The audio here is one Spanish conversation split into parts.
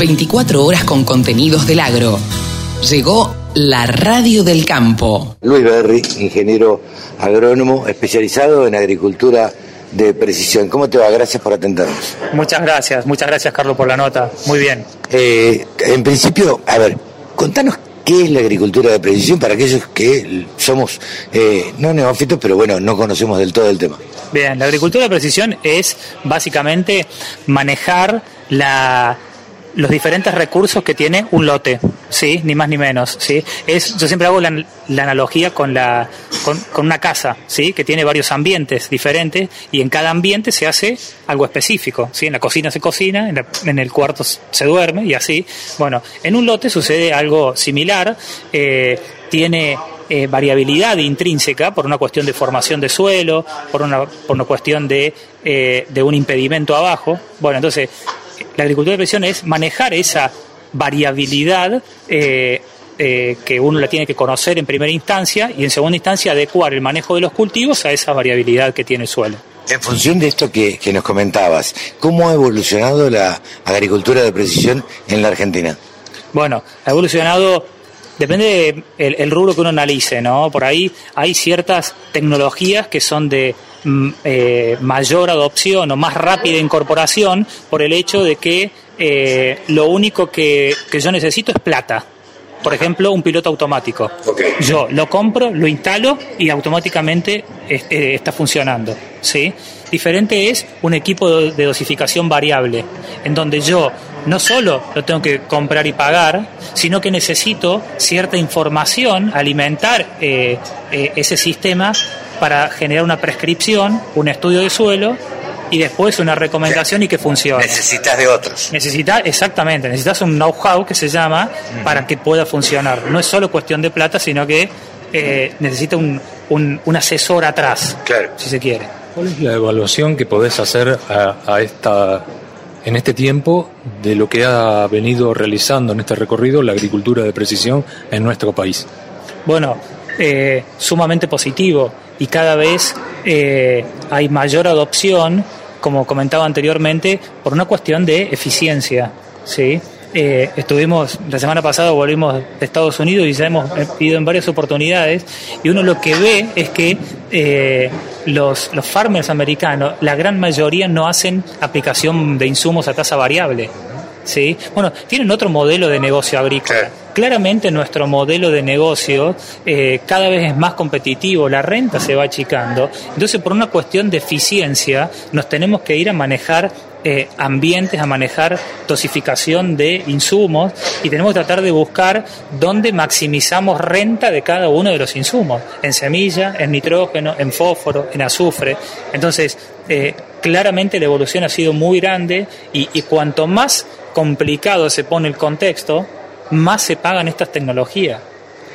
24 horas con contenidos del agro. Llegó la radio del campo. Luis Berry, ingeniero agrónomo especializado en agricultura de precisión. ¿Cómo te va? Gracias por atendernos. Muchas gracias, muchas gracias Carlos por la nota. Muy bien. Eh, en principio, a ver, contanos qué es la agricultura de precisión para aquellos que somos, eh, no neófitos, pero bueno, no conocemos del todo el tema. Bien, la agricultura de precisión es básicamente manejar la los diferentes recursos que tiene un lote, ¿sí? Ni más ni menos, ¿sí? Es, yo siempre hago la, analogía con, la, con, una casa, ¿sí? Que tiene varios ambientes diferentes y en cada ambiente se hace algo específico, ¿sí? En la cocina se cocina, en, el cuarto se duerme y así. Bueno, en un lote sucede algo similar, eh, tiene eh, variabilidad intrínseca por una cuestión de formación de suelo, por una, por una cuestión de, eh, de un impedimento abajo. Bueno, entonces la agricultura de precisión es manejar esa variabilidad eh, eh, que uno la tiene que conocer en primera instancia y en segunda instancia adecuar el manejo de los cultivos a esa variabilidad que tiene el suelo. En función de esto que, nos comentabas, ¿cómo ha evolucionado la agricultura de precisión en la Argentina? Bueno, ha evolucionado depende del el rubro que uno analice, ¿no? Por ahí hay ciertas tecnologías que son de eh, mayor adopción o más rápida incorporación por el hecho de que eh, lo único que, yo necesito es plata. Por ejemplo, un piloto automático. Yo lo compro, lo instalo y automáticamente eh, está funcionando. ¿sí? Diferente es un equipo de dosificación variable, en donde yo no solo lo tengo que comprar y pagar, sino que necesito cierta información, alimentar eh, eh, ese sistema para generar una prescripción, un estudio de suelo y después una recomendación y que funcione. Necesitas de otros. Necesitas, exactamente, necesitas un know-how que se llama para que pueda funcionar. No es solo cuestión de plata, sino que eh, necesita un, un, asesor atrás, claro. si se quiere. ¿Cuál es la evaluación que podés hacer a esta en este tiempo de lo que ha venido realizando en este recorrido la agricultura de precisión en nuestro país? Bueno, eh, sumamente positivo y cada vez eh, hay mayor adopción, como comentaba anteriormente, por una cuestión de eficiencia. ¿sí? Eh, estuvimos, la semana pasada volvimos de Estados Unidos y ya hemos ido en varias oportunidades y uno lo que ve es que eh, los, los farmers americanos, la gran mayoría no hacen aplicación de insumos a tasa variable. ¿sí? Bueno, tienen otro modelo de negocio agrícola. Claramente nuestro modelo de negocio eh, cada vez es más competitivo, la renta se va achicando, entonces por una cuestión de eficiencia nos tenemos que ir a manejar eh, ambientes, a manejar dosificación de insumos y tenemos que tratar de buscar dónde maximizamos renta de cada uno de los insumos, en semilla, en nitrógeno, en fósforo, en azufre. Entonces, eh, claramente la evolución ha sido muy grande y, y cuanto más complicado se pone el contexto, más se pagan estas tecnologías.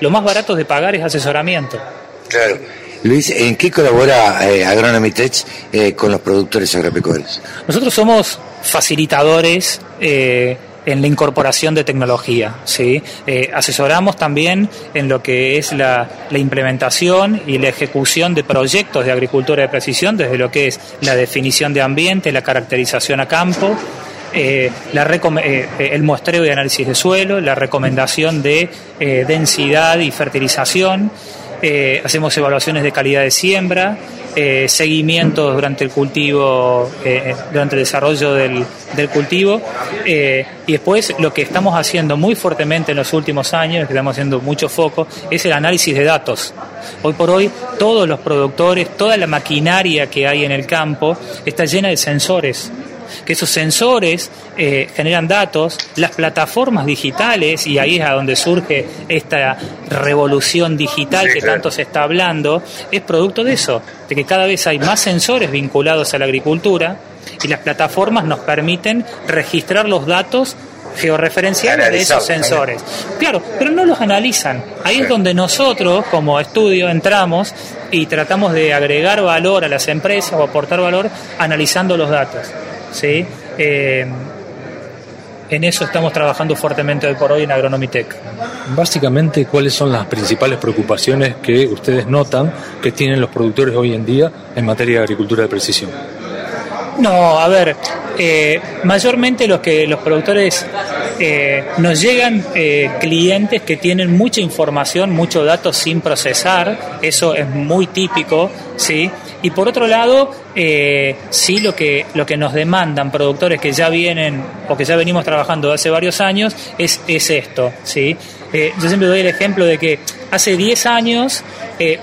Lo más barato de pagar es asesoramiento. Claro. Luis, ¿en qué colabora eh, Agronomy Tech eh, con los productores agropecuarios? Nosotros somos facilitadores eh, en la incorporación de tecnología. ¿sí? Eh, asesoramos también en lo que es la, implementación y la ejecución de proyectos de agricultura de precisión, desde lo que es la definición de ambiente, la caracterización a campo. El muestreo y análisis de suelo, la recomendación de densidad y fertilización, eh, hacemos evaluaciones de calidad de siembra, eh, seguimientos durante el cultivo, eh, durante el desarrollo del, cultivo. y después lo que estamos haciendo muy fuertemente en los últimos años, que estamos haciendo mucho foco, es el análisis de datos. Hoy por hoy todos los productores, toda la maquinaria que hay en el campo está llena de sensores que esos sensores eh, generan datos, las plataformas digitales, y ahí es a donde surge esta revolución digital que tanto se está hablando, es producto de eso, de que cada vez hay más sensores vinculados a la agricultura y las plataformas nos permiten registrar los datos georreferenciales de esos sensores. Claro, pero no los analizan. Ahí es donde nosotros, como estudio, entramos y tratamos de agregar valor a las empresas o aportar valor analizando los datos. ¿Sí? Eh, en eso estamos trabajando fuertemente hoy por hoy en Agronomitec. Básicamente, ¿cuáles son las principales preocupaciones que ustedes notan que tienen los productores hoy en día en materia de agricultura de precisión? No, a ver, eh, mayormente los que los productores eh, nos llegan eh, clientes que tienen mucha información, muchos datos sin procesar, eso es muy típico, ¿sí? Y por otro lado, eh, sí lo que, lo que nos demandan productores que ya vienen o que ya venimos trabajando hace varios años es, es esto, ¿sí? yo siempre doy el ejemplo de que hace 10 años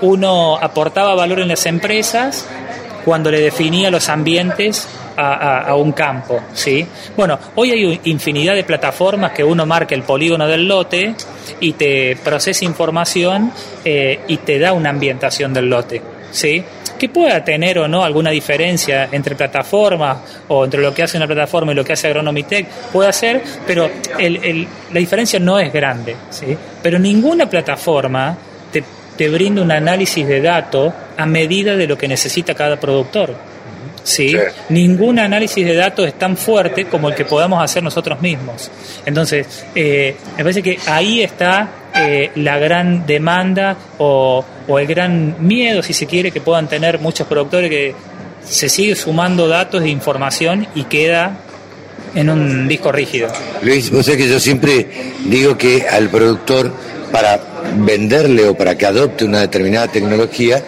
uno aportaba valor en las empresas cuando le definía los ambientes a, un campo, ¿sí? Bueno, hoy hay infinidad de plataformas que uno marca el polígono del lote y te procesa información eh, y te da una ambientación del lote, ¿sí? Que pueda tener o no alguna diferencia entre plataformas o entre lo que hace una plataforma y lo que hace Agronomitech, puede ser, pero la diferencia no es grande, ¿sí? Pero ninguna plataforma te, te brinda un análisis de datos a medida de lo que necesita cada productor. ¿sí? Ningún análisis de datos es tan fuerte como el que podamos hacer nosotros mismos. Entonces, eh, me parece que ahí está eh, la gran demanda o, el gran miedo, si se quiere, que puedan tener muchos productores que se sigue sumando datos e información y queda en un disco rígido. Luis, vos sabés que yo siempre digo que al productor, para venderle o para que adopte una determinada tecnología,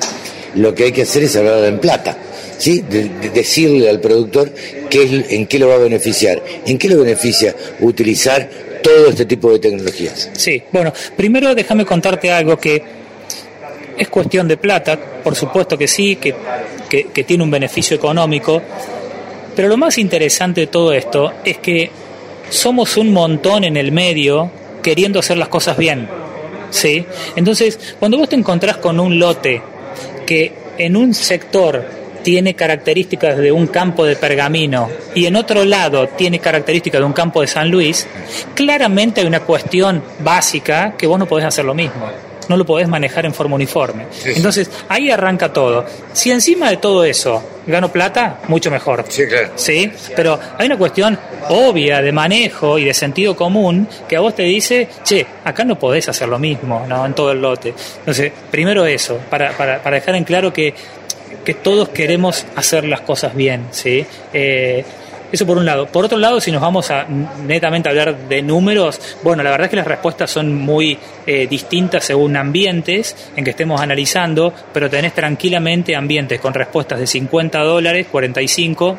lo que hay que hacer es hablar en plata. ¿sí? De, decirle al productor qué en qué lo va a beneficiar, en qué lo beneficia utilizar todo este tipo de tecnologías. Sí, bueno, primero déjame contarte algo que es cuestión de plata, por supuesto que sí, que, que tiene un beneficio económico, pero lo más interesante de todo esto es que somos un montón en el medio queriendo hacer las cosas bien. ¿sí? Entonces, cuando vos te encontrás con un lote que en un sector tiene características de un campo de pergamino y en otro lado tiene características de un campo de San Luis, claramente hay una cuestión básica que vos no podés hacer lo mismo. No lo podés manejar en forma uniforme. Entonces, ahí arranca todo. Si encima de todo eso gano plata, mucho mejor. Sí, claro. ¿Sí? Pero hay una cuestión obvia de manejo y de sentido común que a vos te dice, che, acá no podés hacer lo mismo, ¿no? En todo el lote. Entonces, primero eso, para, para, para dejar en claro que que todos queremos hacer las cosas bien, ¿sí? Eh, eso por un lado. Por otro lado, si nos vamos a netamente a hablar de números, bueno, la verdad es que las respuestas son muy eh, distintas según ambientes en que estemos analizando, pero tenés tranquilamente ambientes con respuestas de 50 dólares, 45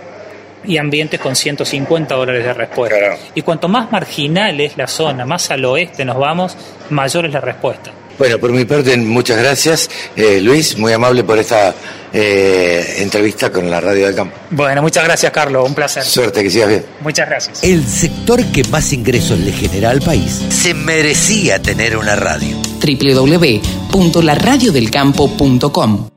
y ambientes con 150 dólares de respuesta. Y cuanto más marginal es la zona, más al oeste nos vamos, mayor es la respuesta. Bueno, por mi parte, muchas gracias, eh, Luis, muy amable por esta eh, entrevista con la Radio del Campo. Bueno, muchas gracias, Carlos, un placer. Suerte, que sigas bien. Muchas gracias. El sector que más ingresos le genera al país se merecía tener una radio. www.laradiodelcampo.com